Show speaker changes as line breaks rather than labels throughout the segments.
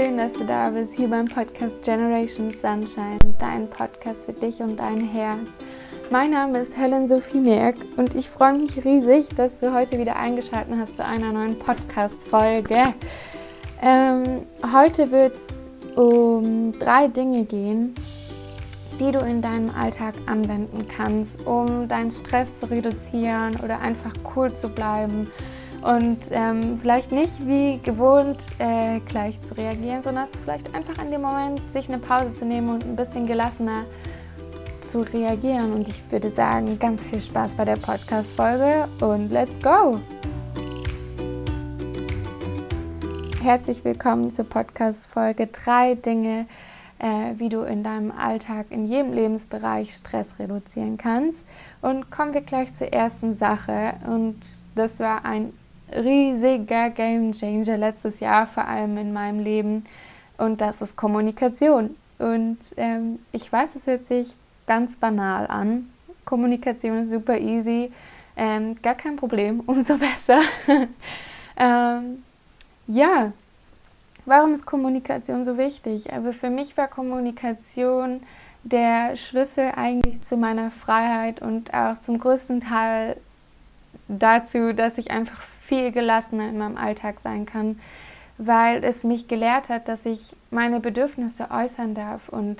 schön, dass du da bist, hier beim Podcast Generation Sunshine, dein Podcast für dich und dein Herz. Mein Name ist Helen Sophie Merck und ich freue mich riesig, dass du heute wieder eingeschaltet hast zu einer neuen Podcast-Folge. Ähm, heute wird es um drei Dinge gehen, die du in deinem Alltag anwenden kannst, um deinen Stress zu reduzieren oder einfach cool zu bleiben und ähm, vielleicht nicht wie gewohnt äh, gleich zu reagieren, sondern vielleicht einfach in dem Moment sich eine Pause zu nehmen und ein bisschen gelassener zu reagieren. Und ich würde sagen, ganz viel Spaß bei der Podcast-Folge und let's go! Herzlich willkommen zur Podcast-Folge Drei Dinge, äh, wie du in deinem Alltag in jedem Lebensbereich Stress reduzieren kannst. Und kommen wir gleich zur ersten Sache. Und das war ein riesiger Game Changer letztes Jahr, vor allem in meinem Leben. Und das ist Kommunikation. Und ähm, ich weiß, es hört sich ganz banal an. Kommunikation ist super easy. Ähm, gar kein Problem, umso besser. ähm, ja, warum ist Kommunikation so wichtig? Also für mich war Kommunikation der Schlüssel eigentlich zu meiner Freiheit und auch zum größten Teil dazu, dass ich einfach viel gelassener in meinem Alltag sein kann, weil es mich gelehrt hat, dass ich meine Bedürfnisse äußern darf und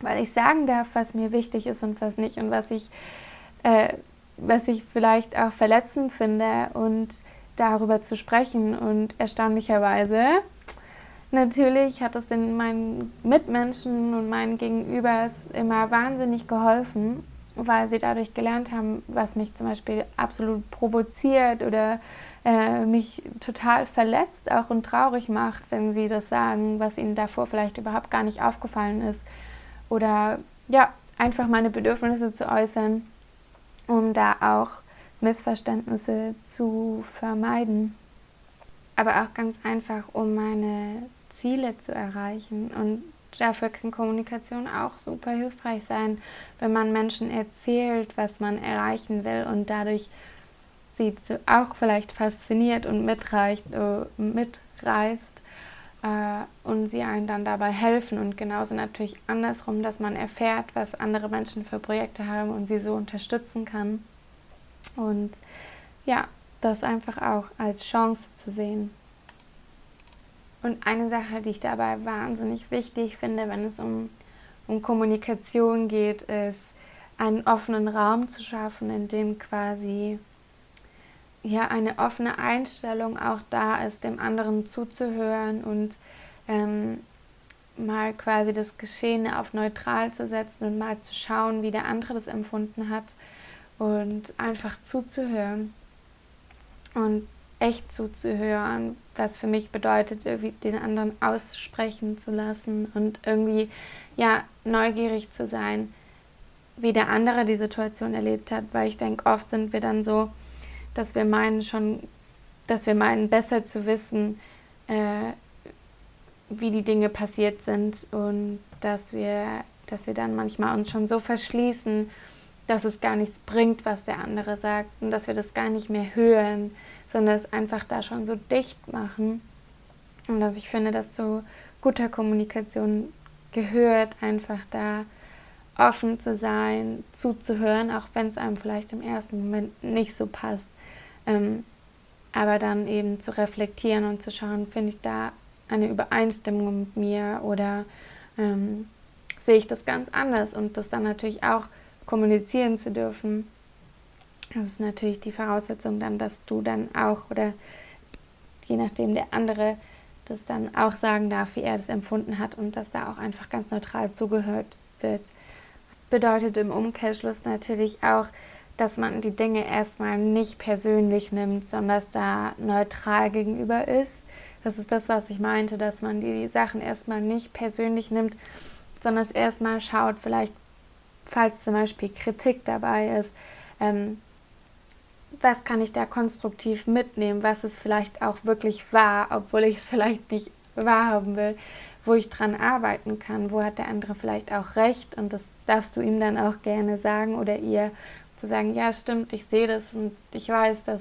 weil ich sagen darf, was mir wichtig ist und was nicht und was ich, äh, was ich vielleicht auch verletzend finde und darüber zu sprechen. Und erstaunlicherweise, natürlich hat es den meinen Mitmenschen und meinen Gegenübers immer wahnsinnig geholfen weil sie dadurch gelernt haben, was mich zum Beispiel absolut provoziert oder äh, mich total verletzt auch und traurig macht, wenn sie das sagen, was ihnen davor vielleicht überhaupt gar nicht aufgefallen ist. Oder ja, einfach meine Bedürfnisse zu äußern, um da auch Missverständnisse zu vermeiden. Aber auch ganz einfach, um meine Ziele zu erreichen und dafür kann Kommunikation auch super hilfreich sein, wenn man Menschen erzählt, was man erreichen will und dadurch sie auch vielleicht fasziniert und mitreicht, äh, mitreißt äh, und sie einen dann dabei helfen und genauso natürlich andersrum, dass man erfährt, was andere Menschen für Projekte haben und sie so unterstützen kann und ja, das einfach auch als Chance zu sehen. Und eine Sache, die ich dabei wahnsinnig wichtig finde, wenn es um, um Kommunikation geht, ist, einen offenen Raum zu schaffen, in dem quasi ja eine offene Einstellung auch da ist, dem anderen zuzuhören und ähm, mal quasi das Geschehene auf neutral zu setzen und mal zu schauen, wie der andere das empfunden hat und einfach zuzuhören. Und echt zuzuhören, was für mich bedeutet, irgendwie den anderen aussprechen zu lassen und irgendwie ja neugierig zu sein, wie der andere die Situation erlebt hat, weil ich denke, oft sind wir dann so, dass wir meinen schon, dass wir meinen besser zu wissen, äh, wie die Dinge passiert sind und dass wir, dass wir dann manchmal uns schon so verschließen, dass es gar nichts bringt, was der andere sagt und dass wir das gar nicht mehr hören sondern es einfach da schon so dicht machen. Und dass ich finde, dass zu guter Kommunikation gehört, einfach da offen zu sein, zuzuhören, auch wenn es einem vielleicht im ersten Moment nicht so passt. Ähm, aber dann eben zu reflektieren und zu schauen, finde ich da eine Übereinstimmung mit mir oder ähm, sehe ich das ganz anders und das dann natürlich auch kommunizieren zu dürfen das ist natürlich die Voraussetzung dann, dass du dann auch oder je nachdem der andere das dann auch sagen darf, wie er das empfunden hat und dass da auch einfach ganz neutral zugehört wird. Bedeutet im Umkehrschluss natürlich auch, dass man die Dinge erstmal nicht persönlich nimmt, sondern dass da neutral gegenüber ist. Das ist das, was ich meinte, dass man die Sachen erstmal nicht persönlich nimmt, sondern erstmal schaut, vielleicht, falls zum Beispiel Kritik dabei ist, ähm, was kann ich da konstruktiv mitnehmen, was es vielleicht auch wirklich wahr, obwohl ich es vielleicht nicht wahrhaben will, wo ich dran arbeiten kann, wo hat der andere vielleicht auch recht und das darfst du ihm dann auch gerne sagen oder ihr zu sagen, ja stimmt, ich sehe das und ich weiß, dass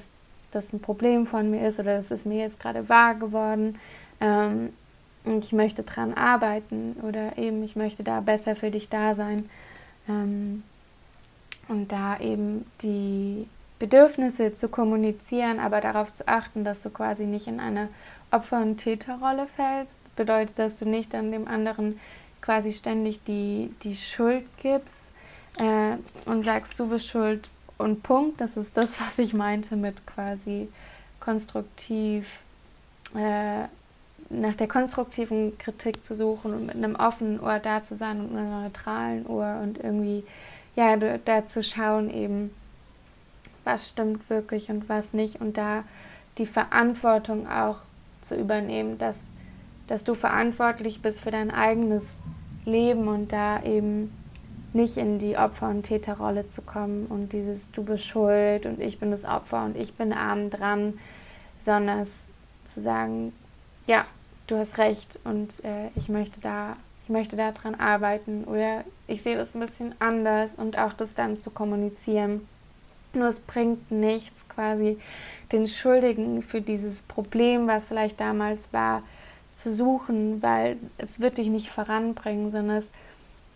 das ein Problem von mir ist oder das ist mir jetzt gerade wahr geworden. Ähm, ich möchte dran arbeiten oder eben ich möchte da besser für dich da sein. Ähm, und da eben die Bedürfnisse zu kommunizieren, aber darauf zu achten, dass du quasi nicht in eine Opfer- und Täterrolle fällst. Bedeutet, dass du nicht dann dem anderen quasi ständig die, die Schuld gibst äh, und sagst, du bist schuld und Punkt. Das ist das, was ich meinte mit quasi konstruktiv äh, nach der konstruktiven Kritik zu suchen und mit einem offenen Ohr da zu sein und einem neutralen Ohr und irgendwie ja da zu schauen eben was stimmt wirklich und was nicht und da die Verantwortung auch zu übernehmen, dass dass du verantwortlich bist für dein eigenes Leben und da eben nicht in die Opfer- und Täterrolle zu kommen und dieses du bist schuld und ich bin das Opfer und ich bin arm dran, sondern zu sagen, ja, du hast recht und äh, ich möchte da, ich möchte daran arbeiten oder ich sehe das ein bisschen anders und auch das dann zu kommunizieren. Nur es bringt nichts, quasi den Schuldigen für dieses Problem, was vielleicht damals war, zu suchen, weil es wird dich nicht voranbringen, sondern es,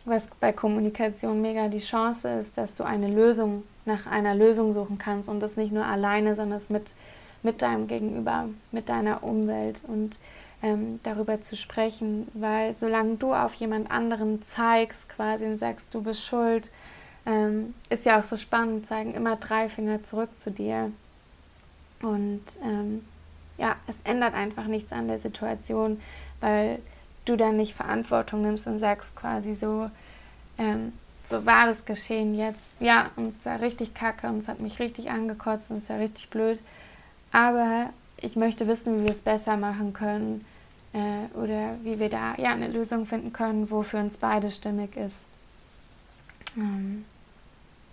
was bei Kommunikation mega die Chance ist, dass du eine Lösung nach einer Lösung suchen kannst und das nicht nur alleine, sondern es mit mit deinem Gegenüber, mit deiner Umwelt und ähm, darüber zu sprechen, weil solange du auf jemand anderen zeigst quasi und sagst, du bist schuld, ähm, ist ja auch so spannend, zeigen immer drei Finger zurück zu dir. Und ähm, ja, es ändert einfach nichts an der Situation, weil du dann nicht Verantwortung nimmst und sagst quasi so, ähm, so war das geschehen jetzt. Ja, und es war richtig kacke und es hat mich richtig angekotzt und es war richtig blöd. Aber ich möchte wissen, wie wir es besser machen können äh, oder wie wir da ja eine Lösung finden können, wo für uns beide stimmig ist. Ähm,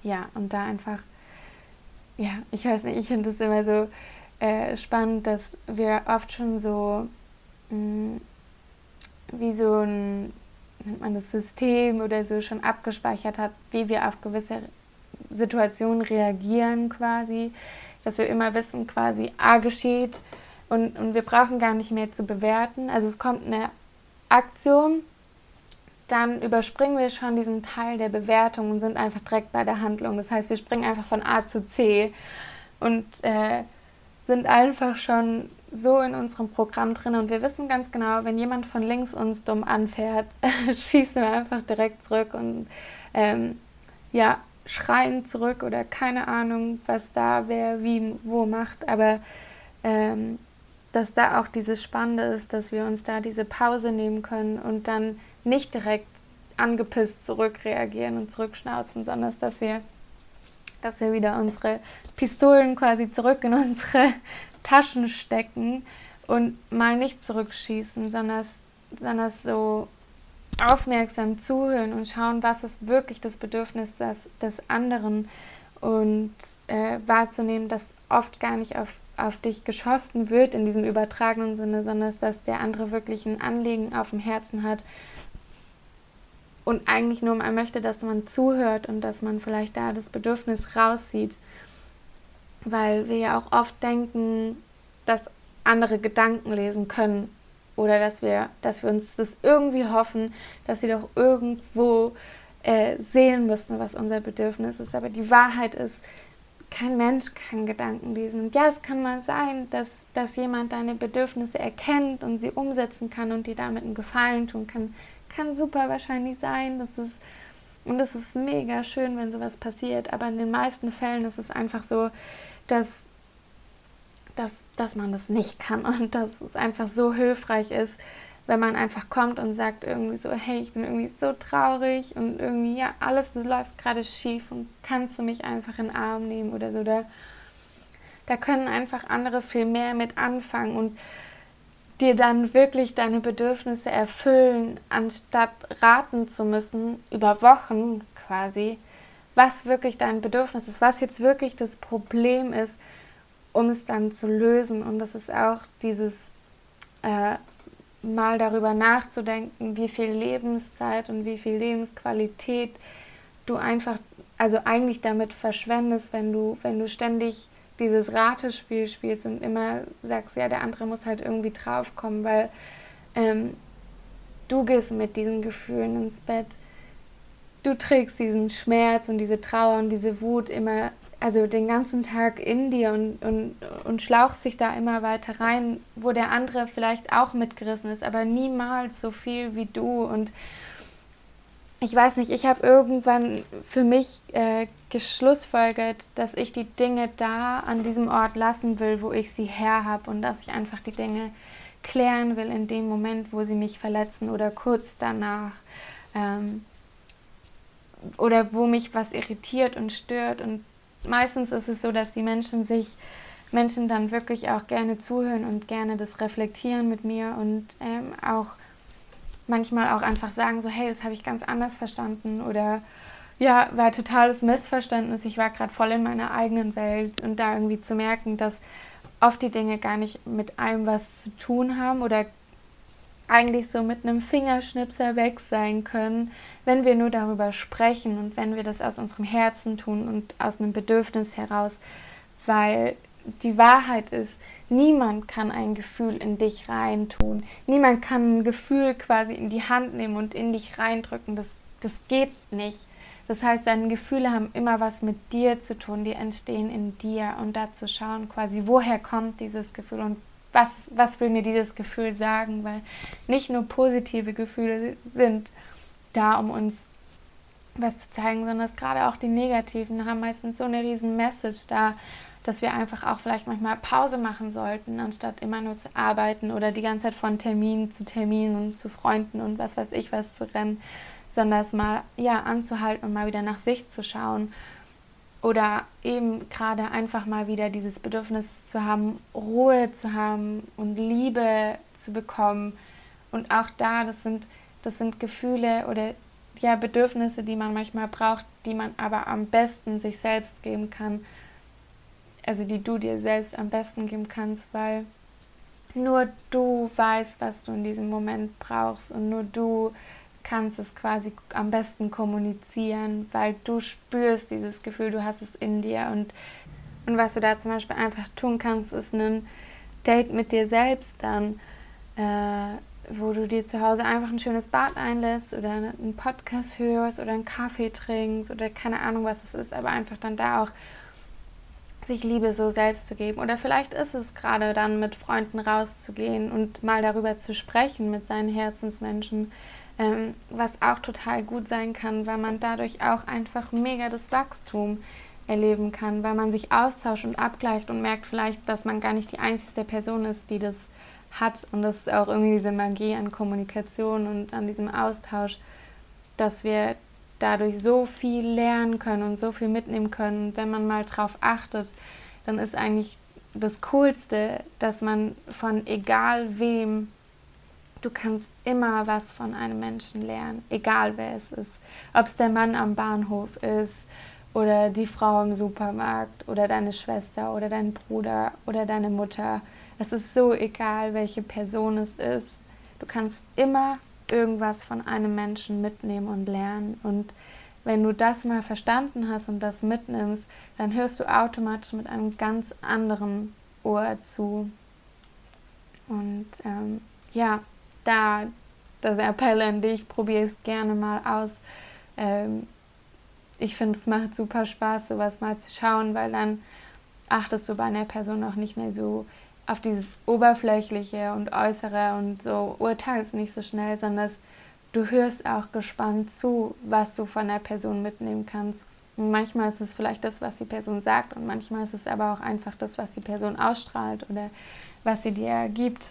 ja, und da einfach, ja, ich weiß nicht, ich finde es immer so äh, spannend, dass wir oft schon so mh, mm, wie so ein, nennt man das System oder so schon abgespeichert hat, wie wir auf gewisse Situationen reagieren quasi dass wir immer wissen, quasi A geschieht und, und wir brauchen gar nicht mehr zu bewerten. Also es kommt eine Aktion, dann überspringen wir schon diesen Teil der Bewertung und sind einfach direkt bei der Handlung. Das heißt, wir springen einfach von A zu C und äh, sind einfach schon so in unserem Programm drin und wir wissen ganz genau, wenn jemand von links uns dumm anfährt, schießen wir einfach direkt zurück und ähm, ja, schreien zurück oder keine Ahnung, was da wer wie wo macht, aber ähm, dass da auch dieses Spannende ist, dass wir uns da diese Pause nehmen können und dann nicht direkt angepisst zurückreagieren und zurückschnauzen, sondern dass wir, dass wir wieder unsere Pistolen quasi zurück in unsere Taschen stecken und mal nicht zurückschießen, sondern, sondern so aufmerksam zuhören und schauen, was ist wirklich das Bedürfnis des, des anderen und äh, wahrzunehmen, dass oft gar nicht auf, auf dich geschossen wird in diesem übertragenen Sinne, sondern dass der andere wirklich ein Anliegen auf dem Herzen hat und eigentlich nur mal möchte, dass man zuhört und dass man vielleicht da das Bedürfnis rauszieht, weil wir ja auch oft denken, dass andere Gedanken lesen können oder dass wir, dass wir uns das irgendwie hoffen, dass sie doch irgendwo äh, sehen müssen, was unser Bedürfnis ist. Aber die Wahrheit ist, kein Mensch kann Gedanken lesen. Und ja, es kann mal sein, dass, dass jemand deine Bedürfnisse erkennt und sie umsetzen kann und dir damit einen Gefallen tun kann. Kann super wahrscheinlich sein. Das ist, und es ist mega schön, wenn sowas passiert. Aber in den meisten Fällen ist es einfach so, dass, dass dass man das nicht kann und dass es einfach so hilfreich ist, wenn man einfach kommt und sagt irgendwie so, hey, ich bin irgendwie so traurig und irgendwie, ja, alles läuft gerade schief und kannst du mich einfach in den Arm nehmen oder so. Da, da können einfach andere viel mehr mit anfangen und dir dann wirklich deine Bedürfnisse erfüllen, anstatt raten zu müssen, über Wochen quasi, was wirklich dein Bedürfnis ist, was jetzt wirklich das Problem ist, um es dann zu lösen. Und das ist auch dieses äh, mal darüber nachzudenken, wie viel Lebenszeit und wie viel Lebensqualität du einfach, also eigentlich damit verschwendest, wenn du, wenn du ständig dieses Ratespiel spielst und immer sagst, ja, der andere muss halt irgendwie draufkommen, weil ähm, du gehst mit diesen Gefühlen ins Bett. Du trägst diesen Schmerz und diese Trauer und diese Wut immer, also den ganzen Tag in dir und, und, und schlauchst dich da immer weiter rein, wo der andere vielleicht auch mitgerissen ist, aber niemals so viel wie du. Und ich weiß nicht, ich habe irgendwann für mich äh, geschlussfolgert, dass ich die Dinge da an diesem Ort lassen will, wo ich sie her habe und dass ich einfach die Dinge klären will in dem Moment, wo sie mich verletzen oder kurz danach. Ähm, oder wo mich was irritiert und stört. Und meistens ist es so, dass die Menschen sich, Menschen dann wirklich auch gerne zuhören und gerne das reflektieren mit mir und ähm, auch manchmal auch einfach sagen, so, hey, das habe ich ganz anders verstanden oder ja, war totales Missverständnis. Ich war gerade voll in meiner eigenen Welt und da irgendwie zu merken, dass oft die Dinge gar nicht mit einem was zu tun haben oder eigentlich so mit einem Fingerschnipser weg sein können, wenn wir nur darüber sprechen und wenn wir das aus unserem Herzen tun und aus einem Bedürfnis heraus, weil die Wahrheit ist, niemand kann ein Gefühl in dich reintun. Niemand kann ein Gefühl quasi in die Hand nehmen und in dich reindrücken. Das, das geht nicht. Das heißt, deine Gefühle haben immer was mit dir zu tun, die entstehen in dir und da zu schauen quasi, woher kommt dieses Gefühl und was, was will mir dieses Gefühl sagen, weil nicht nur positive Gefühle sind da, um uns was zu zeigen, sondern gerade auch die negativen haben meistens so eine riesen Message da, dass wir einfach auch vielleicht manchmal Pause machen sollten, anstatt immer nur zu arbeiten oder die ganze Zeit von Termin zu Termin und zu Freunden und was weiß ich was zu rennen, sondern es mal ja anzuhalten und mal wieder nach sich zu schauen oder eben gerade einfach mal wieder dieses Bedürfnis zu haben, Ruhe zu haben und Liebe zu bekommen und auch da das sind das sind Gefühle oder ja Bedürfnisse, die man manchmal braucht, die man aber am besten sich selbst geben kann. Also die du dir selbst am besten geben kannst, weil nur du weißt, was du in diesem Moment brauchst und nur du kannst es quasi am besten kommunizieren, weil du spürst dieses Gefühl, du hast es in dir. Und, und was du da zum Beispiel einfach tun kannst, ist ein Date mit dir selbst dann, äh, wo du dir zu Hause einfach ein schönes Bad einlässt oder einen Podcast hörst oder einen Kaffee trinkst oder keine Ahnung, was es ist, aber einfach dann da auch sich Liebe so selbst zu geben. Oder vielleicht ist es gerade dann mit Freunden rauszugehen und mal darüber zu sprechen mit seinen Herzensmenschen, ähm, was auch total gut sein kann, weil man dadurch auch einfach mega das Wachstum erleben kann, weil man sich austauscht und abgleicht und merkt vielleicht, dass man gar nicht die einzige Person ist, die das hat. Und das ist auch irgendwie diese Magie an Kommunikation und an diesem Austausch, dass wir dadurch so viel lernen können und so viel mitnehmen können. Wenn man mal drauf achtet, dann ist eigentlich das Coolste, dass man von egal wem Du kannst immer was von einem Menschen lernen, egal wer es ist. Ob es der Mann am Bahnhof ist oder die Frau im Supermarkt oder deine Schwester oder dein Bruder oder deine Mutter. Es ist so egal, welche Person es ist. Du kannst immer irgendwas von einem Menschen mitnehmen und lernen. Und wenn du das mal verstanden hast und das mitnimmst, dann hörst du automatisch mit einem ganz anderen Ohr zu. Und ähm, ja, da das Appell an dich, probier es gerne mal aus. Ähm, ich finde, es macht super Spaß, sowas mal zu schauen, weil dann achtest du bei einer Person auch nicht mehr so auf dieses Oberflächliche und Äußere und so urteilst nicht so schnell, sondern du hörst auch gespannt zu, was du von der Person mitnehmen kannst. Und manchmal ist es vielleicht das, was die Person sagt und manchmal ist es aber auch einfach das, was die Person ausstrahlt oder was sie dir gibt.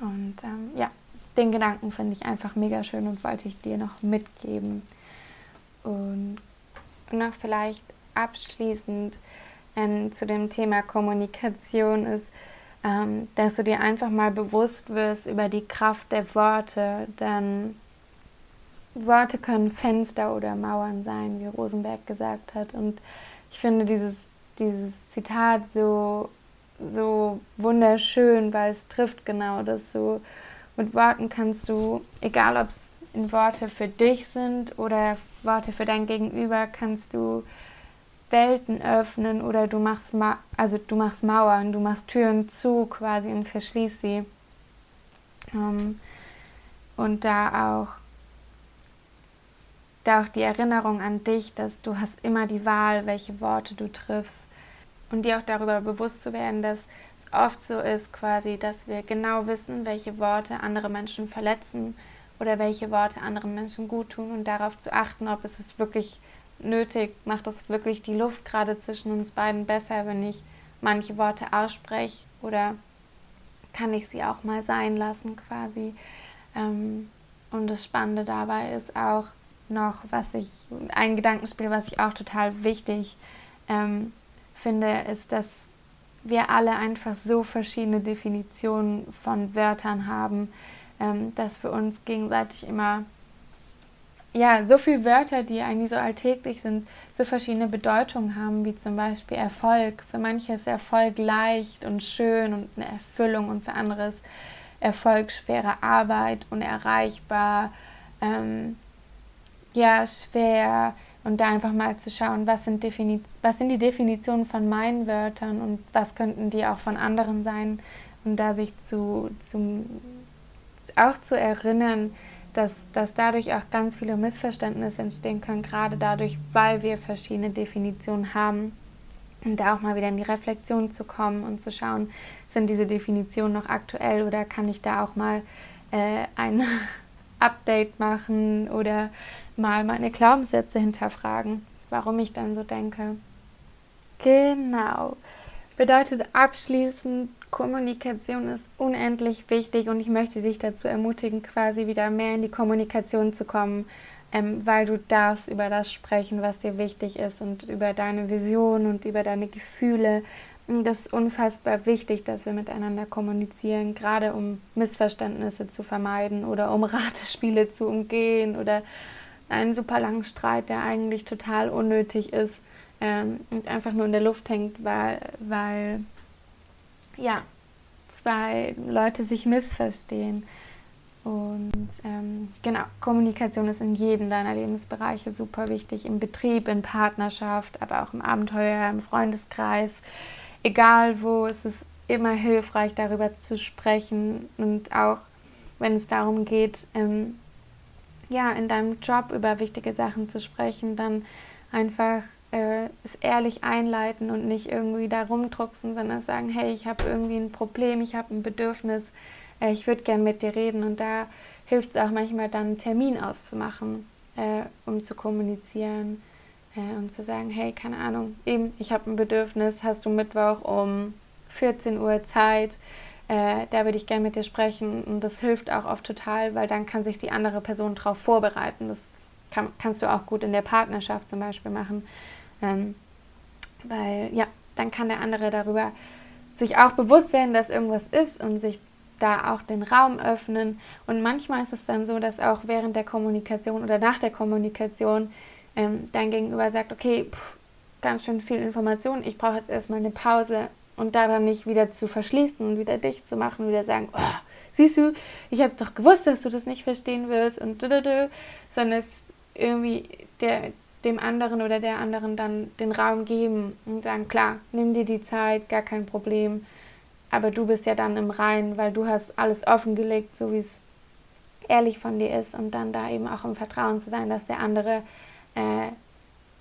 Und ähm, ja, den Gedanken finde ich einfach mega schön und wollte ich dir noch mitgeben. Und noch vielleicht abschließend ähm, zu dem Thema Kommunikation ist, ähm, dass du dir einfach mal bewusst wirst über die Kraft der Worte, denn Worte können Fenster oder Mauern sein, wie Rosenberg gesagt hat. Und ich finde dieses, dieses Zitat so so wunderschön, weil es trifft genau das so. Mit Worten kannst du, egal ob es in Worte für dich sind oder Worte für dein Gegenüber, kannst du Welten öffnen oder du machst Ma also du machst Mauern, du machst Türen zu quasi und verschließt sie. Ähm, und da auch da auch die Erinnerung an dich, dass du hast immer die Wahl, welche Worte du triffst und dir auch darüber bewusst zu werden, dass es oft so ist, quasi, dass wir genau wissen, welche Worte andere Menschen verletzen oder welche Worte anderen Menschen gut tun und darauf zu achten, ob es es wirklich nötig macht, es wirklich die Luft gerade zwischen uns beiden besser, wenn ich manche Worte ausspreche oder kann ich sie auch mal sein lassen quasi. Ähm, und das Spannende dabei ist auch, noch, was ich, ein Gedankenspiel, was ich auch total wichtig ähm, finde, ist, dass wir alle einfach so verschiedene Definitionen von Wörtern haben, ähm, dass wir uns gegenseitig immer, ja, so viele Wörter, die eigentlich so alltäglich sind, so verschiedene Bedeutungen haben, wie zum Beispiel Erfolg. Für manche ist Erfolg leicht und schön und eine Erfüllung und für andere ist Erfolg schwere Arbeit, unerreichbar, ähm, ja schwer und da einfach mal zu schauen, was sind, was sind die Definitionen von meinen Wörtern und was könnten die auch von anderen sein und da sich zu, zu auch zu erinnern, dass, dass dadurch auch ganz viele Missverständnisse entstehen können, gerade dadurch, weil wir verschiedene Definitionen haben. Und da auch mal wieder in die Reflexion zu kommen und zu schauen, sind diese Definitionen noch aktuell oder kann ich da auch mal äh, ein Update machen oder mal meine Glaubenssätze hinterfragen, warum ich dann so denke. Genau. Bedeutet abschließend, Kommunikation ist unendlich wichtig und ich möchte dich dazu ermutigen, quasi wieder mehr in die Kommunikation zu kommen, ähm, weil du darfst über das sprechen, was dir wichtig ist und über deine Vision und über deine Gefühle. Das ist unfassbar wichtig, dass wir miteinander kommunizieren, gerade um Missverständnisse zu vermeiden oder um Ratespiele zu umgehen oder einen super langen Streit, der eigentlich total unnötig ist ähm, und einfach nur in der Luft hängt, weil, weil ja, zwei Leute sich missverstehen. Und ähm, genau, Kommunikation ist in jedem deiner Lebensbereiche super wichtig, im Betrieb, in Partnerschaft, aber auch im Abenteuer, im Freundeskreis, egal wo, es ist immer hilfreich, darüber zu sprechen. Und auch wenn es darum geht, ähm, ja, in deinem Job über wichtige Sachen zu sprechen, dann einfach äh, es ehrlich einleiten und nicht irgendwie da rumdrucksen, sondern sagen, hey, ich habe irgendwie ein Problem, ich habe ein Bedürfnis, äh, ich würde gern mit dir reden und da hilft es auch manchmal dann einen Termin auszumachen, äh, um zu kommunizieren äh, und zu sagen, hey, keine Ahnung, eben, ich habe ein Bedürfnis, hast du Mittwoch um 14 Uhr Zeit, äh, da würde ich gerne mit dir sprechen. Und das hilft auch oft total, weil dann kann sich die andere Person darauf vorbereiten. Das kann, kannst du auch gut in der Partnerschaft zum Beispiel machen. Ähm, weil, ja, dann kann der andere darüber sich auch bewusst werden, dass irgendwas ist und sich da auch den Raum öffnen. Und manchmal ist es dann so, dass auch während der Kommunikation oder nach der Kommunikation ähm, dein Gegenüber sagt, okay, pff, ganz schön viel Information, ich brauche jetzt erstmal eine Pause und daran nicht wieder zu verschließen und wieder dicht zu machen, wieder sagen, oh, siehst du, ich habe doch gewusst, dass du das nicht verstehen wirst und du, sondern es irgendwie der, dem anderen oder der anderen dann den Raum geben und sagen, klar, nimm dir die Zeit, gar kein Problem, aber du bist ja dann im Reinen, weil du hast alles offengelegt, so wie es ehrlich von dir ist. Und dann da eben auch im Vertrauen zu sein, dass der andere äh,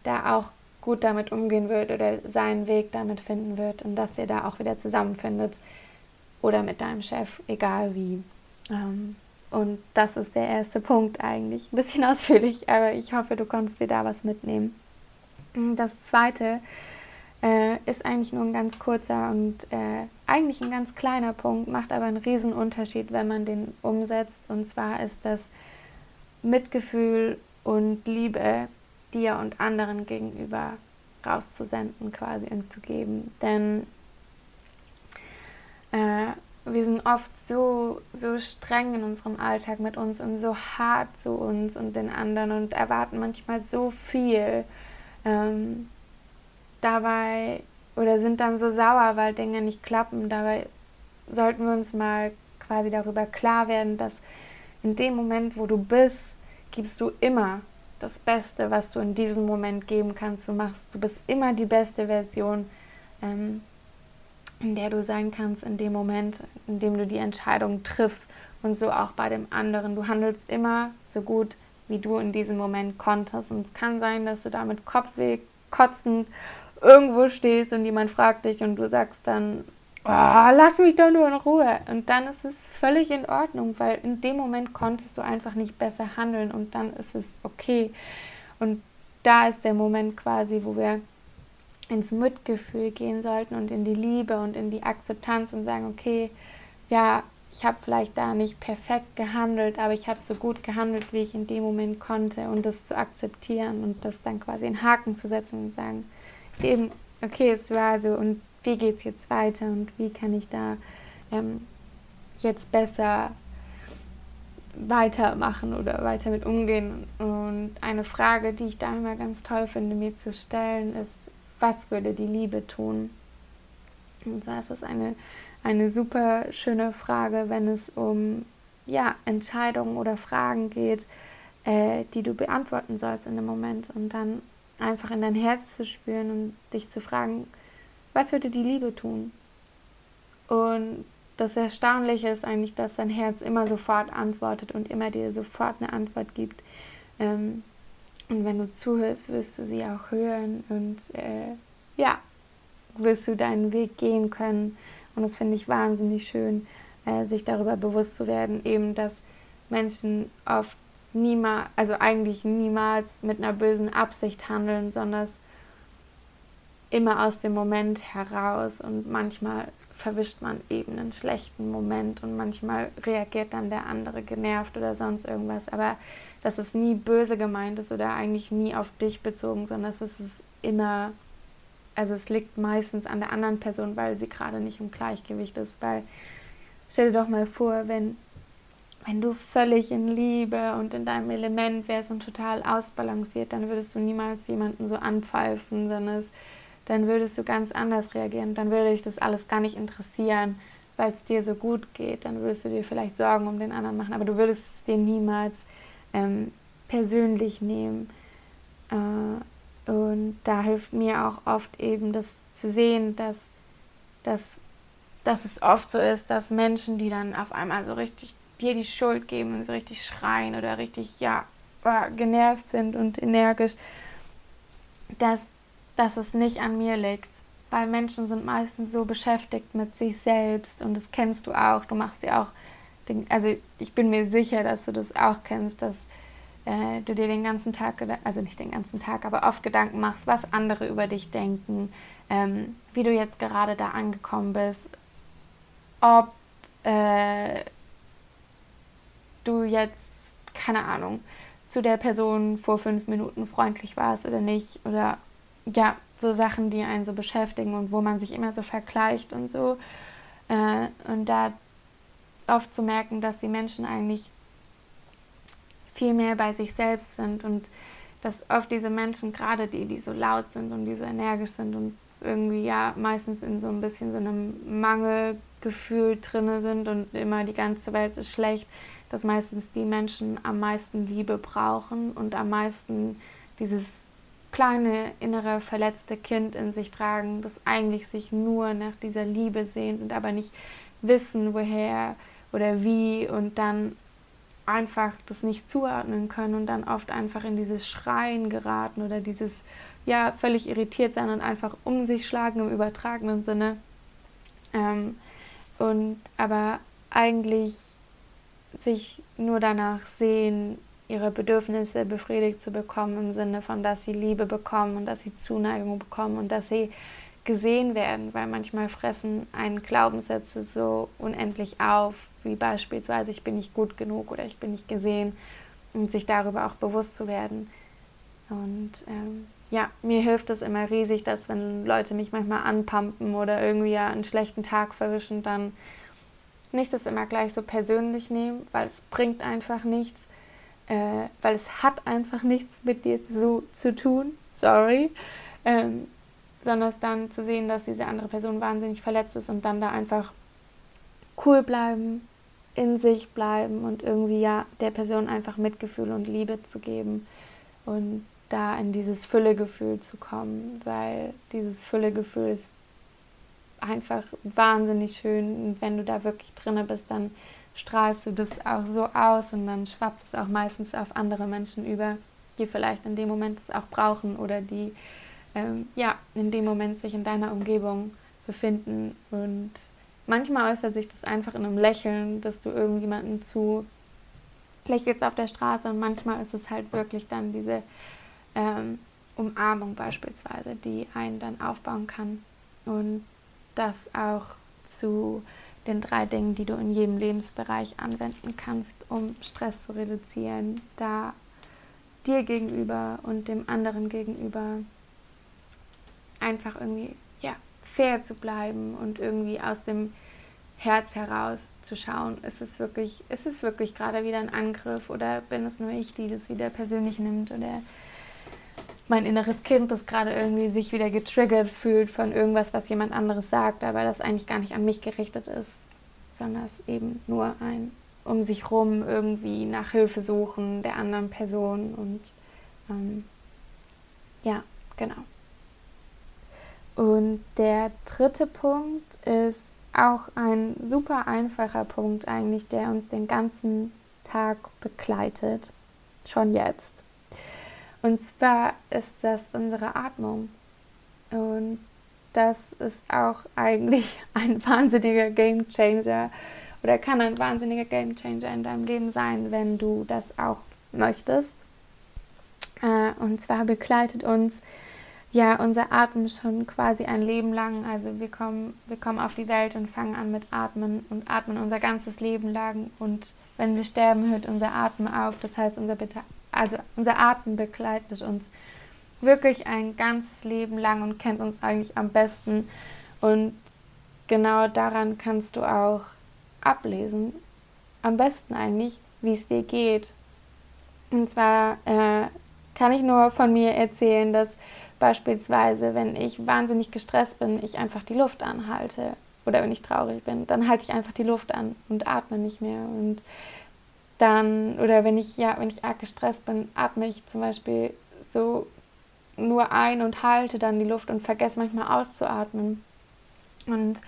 da auch gut damit umgehen wird oder seinen Weg damit finden wird und dass ihr da auch wieder zusammenfindet. Oder mit deinem Chef, egal wie. Ähm, und das ist der erste Punkt eigentlich. Ein bisschen ausführlich, aber ich hoffe, du konntest dir da was mitnehmen. Das zweite äh, ist eigentlich nur ein ganz kurzer und äh, eigentlich ein ganz kleiner Punkt, macht aber einen riesen Unterschied, wenn man den umsetzt. Und zwar ist das Mitgefühl und Liebe dir und anderen gegenüber rauszusenden quasi und zu geben. Denn äh, wir sind oft so, so streng in unserem Alltag mit uns und so hart zu uns und den anderen und erwarten manchmal so viel. Ähm, dabei oder sind dann so sauer, weil Dinge nicht klappen. Dabei sollten wir uns mal quasi darüber klar werden, dass in dem Moment, wo du bist, gibst du immer das Beste, was du in diesem Moment geben kannst. Du machst, du bist immer die beste Version, ähm, in der du sein kannst, in dem Moment, in dem du die Entscheidung triffst und so auch bei dem anderen. Du handelst immer so gut, wie du in diesem Moment konntest. Und es kann sein, dass du da mit Kopfweh kotzend irgendwo stehst und jemand fragt dich und du sagst dann, oh, lass mich doch nur in Ruhe. Und dann ist es völlig in Ordnung, weil in dem Moment konntest du einfach nicht besser handeln und dann ist es okay. Und da ist der Moment quasi, wo wir ins Mitgefühl gehen sollten und in die Liebe und in die Akzeptanz und sagen, okay, ja, ich habe vielleicht da nicht perfekt gehandelt, aber ich habe so gut gehandelt, wie ich in dem Moment konnte und das zu akzeptieren und das dann quasi in Haken zu setzen und sagen, eben, okay, es war so und wie geht es jetzt weiter und wie kann ich da ähm, jetzt besser weitermachen oder weiter mit umgehen. Und eine Frage, die ich da immer ganz toll finde, mir zu stellen, ist, was würde die Liebe tun? Und zwar ist es eine eine super schöne Frage, wenn es um ja, Entscheidungen oder Fragen geht, äh, die du beantworten sollst in dem Moment und dann einfach in dein Herz zu spüren und dich zu fragen, was würde die Liebe tun? Und das Erstaunliche ist eigentlich, dass dein Herz immer sofort antwortet und immer dir sofort eine Antwort gibt. Ähm, und wenn du zuhörst, wirst du sie auch hören und äh, ja, wirst du deinen Weg gehen können. Und das finde ich wahnsinnig schön, äh, sich darüber bewusst zu werden, eben, dass Menschen oft niemals, also eigentlich niemals mit einer bösen Absicht handeln, sondern immer aus dem Moment heraus. Und manchmal verwischt man eben einen schlechten Moment und manchmal reagiert dann der andere genervt oder sonst irgendwas, aber dass es nie böse gemeint ist oder eigentlich nie auf dich bezogen, sondern dass es immer also es liegt meistens an der anderen Person, weil sie gerade nicht im Gleichgewicht ist. Weil stell dir doch mal vor, wenn, wenn du völlig in Liebe und in deinem Element wärst und total ausbalanciert, dann würdest du niemals jemanden so anpfeifen, sondern es, dann würdest du ganz anders reagieren. Dann würde dich das alles gar nicht interessieren, weil es dir so gut geht. Dann würdest du dir vielleicht Sorgen um den anderen machen, aber du würdest es dir niemals ähm, persönlich nehmen. Äh, und da hilft mir auch oft eben das zu sehen, dass, dass, dass es oft so ist, dass Menschen, die dann auf einmal so richtig dir die Schuld geben und so richtig schreien oder richtig, ja, genervt sind und energisch, dass, dass es nicht an mir liegt. Weil Menschen sind meistens so beschäftigt mit sich selbst und das kennst du auch. Du machst ja auch, den, also ich bin mir sicher, dass du das auch kennst, dass äh, du dir den ganzen Tag, also nicht den ganzen Tag, aber oft Gedanken machst, was andere über dich denken, ähm, wie du jetzt gerade da angekommen bist, ob äh, du jetzt, keine Ahnung, zu der Person vor fünf Minuten freundlich warst oder nicht, oder ja, so Sachen, die einen so beschäftigen und wo man sich immer so vergleicht und so. Äh, und da oft zu merken, dass die Menschen eigentlich viel mehr bei sich selbst sind und dass oft diese Menschen, gerade die, die so laut sind und die so energisch sind und irgendwie ja meistens in so ein bisschen so einem Mangelgefühl drinne sind und immer die ganze Welt ist schlecht, dass meistens die Menschen am meisten Liebe brauchen und am meisten dieses kleine innere verletzte Kind in sich tragen, das eigentlich sich nur nach dieser Liebe sehnt und aber nicht wissen, woher oder wie und dann einfach das nicht zuordnen können und dann oft einfach in dieses Schreien geraten oder dieses ja völlig irritiert sein und einfach um sich schlagen im übertragenen Sinne. Ähm, und aber eigentlich sich nur danach sehen, ihre Bedürfnisse befriedigt zu bekommen im Sinne von, dass sie Liebe bekommen und dass sie Zuneigung bekommen und dass sie gesehen werden, weil manchmal fressen einen Glaubenssätze so unendlich auf, wie beispielsweise ich bin nicht gut genug oder ich bin nicht gesehen und sich darüber auch bewusst zu werden. Und ähm, ja, mir hilft es immer riesig, dass wenn Leute mich manchmal anpumpen oder irgendwie einen schlechten Tag verwischen, dann nicht das immer gleich so persönlich nehmen, weil es bringt einfach nichts, äh, weil es hat einfach nichts mit dir so zu tun, sorry, ähm, sondern es dann zu sehen, dass diese andere Person wahnsinnig verletzt ist und dann da einfach cool bleiben, in sich bleiben und irgendwie ja der Person einfach Mitgefühl und Liebe zu geben und da in dieses Füllegefühl zu kommen, weil dieses Füllegefühl ist einfach wahnsinnig schön und wenn du da wirklich drinne bist, dann strahlst du das auch so aus und dann schwappt es auch meistens auf andere Menschen über, die vielleicht in dem Moment es auch brauchen oder die ähm, ja in dem Moment sich in deiner Umgebung befinden und manchmal äußert sich das einfach in einem Lächeln, dass du irgendjemanden zu lächelst auf der Straße und manchmal ist es halt wirklich dann diese ähm, Umarmung beispielsweise, die einen dann aufbauen kann und das auch zu den drei Dingen, die du in jedem Lebensbereich anwenden kannst, um Stress zu reduzieren, da dir gegenüber und dem anderen gegenüber einfach irgendwie ja fair zu bleiben und irgendwie aus dem Herz heraus zu schauen, ist es wirklich, ist es wirklich gerade wieder ein Angriff oder bin es nur ich, die das wieder persönlich nimmt oder mein inneres Kind, das gerade irgendwie sich wieder getriggert fühlt von irgendwas, was jemand anderes sagt, aber das eigentlich gar nicht an mich gerichtet ist, sondern es eben nur ein um sich rum irgendwie nach Hilfe suchen der anderen Person und ähm, ja, genau. Und der dritte Punkt ist auch ein super einfacher Punkt eigentlich, der uns den ganzen Tag begleitet, schon jetzt. Und zwar ist das unsere Atmung. Und das ist auch eigentlich ein wahnsinniger Game Changer oder kann ein wahnsinniger Game Changer in deinem Leben sein, wenn du das auch möchtest. Äh, und zwar begleitet uns ja unser Atem schon quasi ein Leben lang. Also wir kommen, wir kommen auf die Welt und fangen an mit Atmen und atmen unser ganzes Leben lang. Und wenn wir sterben, hört unser Atem auf. Das heißt, unser also unser Atem begleitet uns wirklich ein ganzes Leben lang und kennt uns eigentlich am besten. Und genau daran kannst du auch ablesen, am besten eigentlich, wie es dir geht. Und zwar äh, kann ich nur von mir erzählen, dass beispielsweise, wenn ich wahnsinnig gestresst bin, ich einfach die Luft anhalte. Oder wenn ich traurig bin, dann halte ich einfach die Luft an und atme nicht mehr. Und dann, oder wenn ich, ja, wenn ich arg gestresst bin, atme ich zum Beispiel so nur ein und halte dann die Luft und vergesse manchmal auszuatmen. Und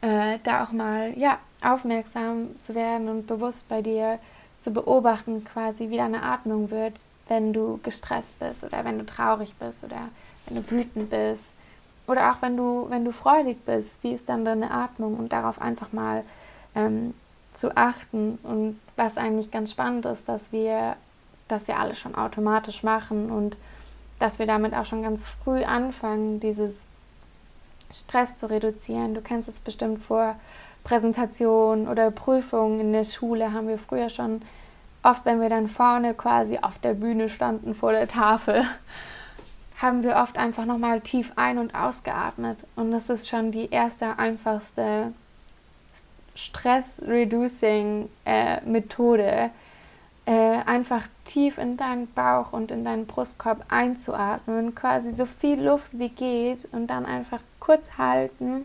äh, da auch mal, ja, aufmerksam zu werden und bewusst bei dir zu beobachten, quasi wie deine Atmung wird, wenn du gestresst bist oder wenn du traurig bist oder wenn du wütend bist oder auch wenn du, wenn du freudig bist, wie ist dann deine Atmung und darauf einfach mal ähm, zu achten. Und was eigentlich ganz spannend ist, dass wir das ja alles schon automatisch machen und dass wir damit auch schon ganz früh anfangen, dieses Stress zu reduzieren. Du kennst es bestimmt vor Präsentationen oder Prüfungen in der Schule, haben wir früher schon oft, wenn wir dann vorne quasi auf der Bühne standen vor der Tafel, haben wir oft einfach nochmal tief ein- und ausgeatmet. Und das ist schon die erste, einfachste Stress-Reducing-Methode, äh, einfach tief in deinen Bauch und in deinen Brustkorb einzuatmen, quasi so viel Luft wie geht und dann einfach kurz halten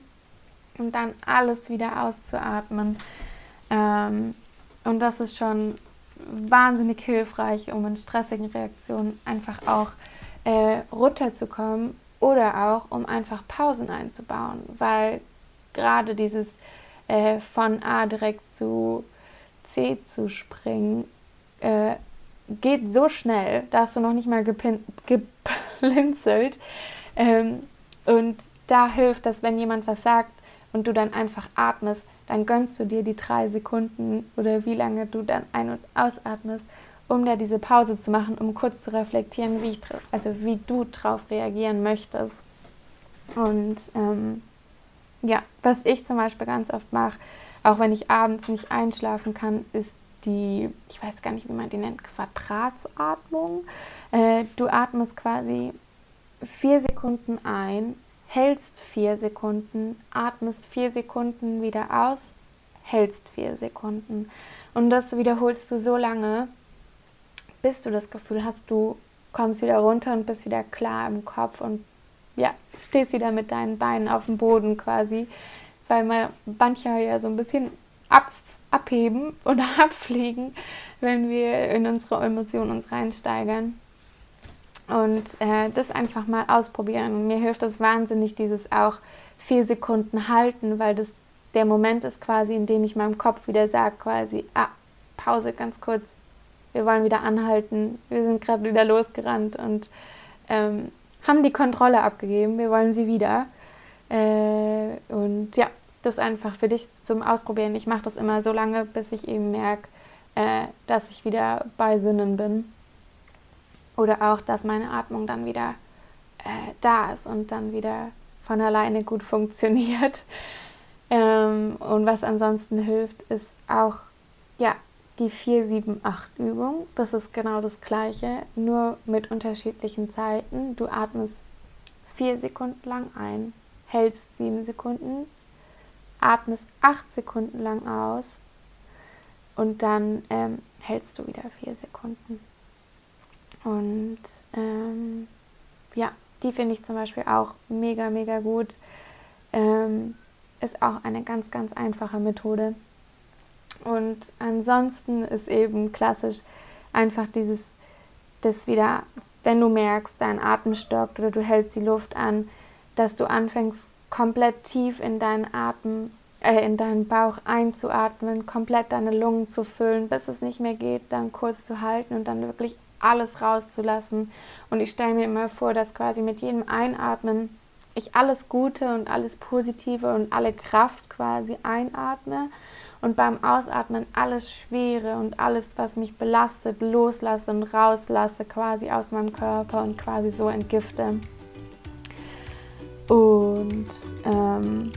und dann alles wieder auszuatmen. Ähm, und das ist schon wahnsinnig hilfreich, um in stressigen Reaktionen einfach auch äh, runterzukommen oder auch um einfach Pausen einzubauen, weil gerade dieses äh, von A direkt zu C zu springen äh, geht so schnell, da hast du noch nicht mal geblinzelt. Ähm, und da hilft das, wenn jemand was sagt und du dann einfach atmest, dann gönnst du dir die drei Sekunden oder wie lange du dann ein- und ausatmest, um da diese Pause zu machen, um kurz zu reflektieren, wie, ich, also wie du drauf reagieren möchtest. Und ähm, ja, was ich zum Beispiel ganz oft mache, auch wenn ich abends nicht einschlafen kann, ist die, ich weiß gar nicht, wie man die nennt, Quadratsatmung. Äh, du atmest quasi vier Sekunden ein, hältst vier Sekunden, atmest vier Sekunden wieder aus, hältst vier Sekunden. Und das wiederholst du so lange, bis du das Gefühl hast, du kommst wieder runter und bist wieder klar im Kopf und ja, stehst wieder mit deinen Beinen auf dem Boden quasi, weil man manchmal ja so ein bisschen ab, abheben oder abfliegen, wenn wir in unsere Emotionen uns reinsteigern und äh, das einfach mal ausprobieren. Mir hilft das wahnsinnig, dieses auch vier Sekunden halten, weil das der Moment ist quasi, in dem ich meinem Kopf wieder sage, quasi, ah, Pause, ganz kurz, wir wollen wieder anhalten, wir sind gerade wieder losgerannt und ähm, haben die Kontrolle abgegeben, wir wollen sie wieder. Äh, und ja, das einfach für dich zum Ausprobieren. Ich mache das immer so lange, bis ich eben merke, äh, dass ich wieder bei Sinnen bin. Oder auch, dass meine Atmung dann wieder äh, da ist und dann wieder von alleine gut funktioniert. Ähm, und was ansonsten hilft, ist auch ja, die 4-7-8-Übung. Das ist genau das gleiche, nur mit unterschiedlichen Zeiten. Du atmest 4 Sekunden lang ein, hältst 7 Sekunden, atmest 8 Sekunden lang aus und dann ähm, hältst du wieder 4 Sekunden. Und ähm, ja, die finde ich zum Beispiel auch mega, mega gut. Ähm, ist auch eine ganz, ganz einfache Methode. Und ansonsten ist eben klassisch einfach dieses, das wieder, wenn du merkst, dein Atem stockt oder du hältst die Luft an, dass du anfängst, komplett tief in deinen Atem, äh, in deinen Bauch einzuatmen, komplett deine Lungen zu füllen, bis es nicht mehr geht, dann kurz zu halten und dann wirklich alles rauszulassen. Und ich stelle mir immer vor, dass quasi mit jedem Einatmen ich alles Gute und alles Positive und alle Kraft quasi einatme und beim Ausatmen alles Schwere und alles, was mich belastet, loslasse und rauslasse quasi aus meinem Körper und quasi so entgifte. Und ähm,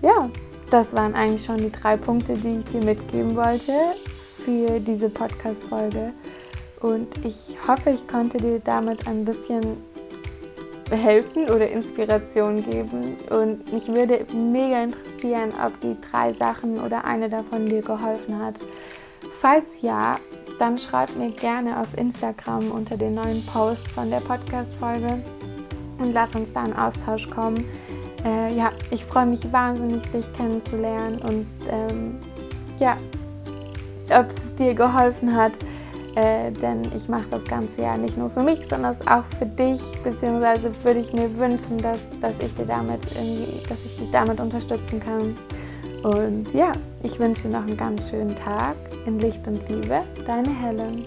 ja, das waren eigentlich schon die drei Punkte, die ich dir mitgeben wollte für diese Podcast-Folge. Und ich hoffe, ich konnte dir damit ein bisschen helfen oder Inspiration geben. Und mich würde mega interessieren, ob die drei Sachen oder eine davon dir geholfen hat. Falls ja, dann schreib mir gerne auf Instagram unter den neuen Post von der Podcast-Folge und lass uns da in Austausch kommen. Äh, ja, ich freue mich wahnsinnig, dich kennenzulernen und ähm, ja, ob es dir geholfen hat äh, denn ich mache das Ganze ja nicht nur für mich, sondern auch für dich, beziehungsweise würde ich mir wünschen, dass, dass ich dir damit irgendwie, dass ich dich damit unterstützen kann. Und ja, ich wünsche dir noch einen ganz schönen Tag in Licht und Liebe, deine Helen.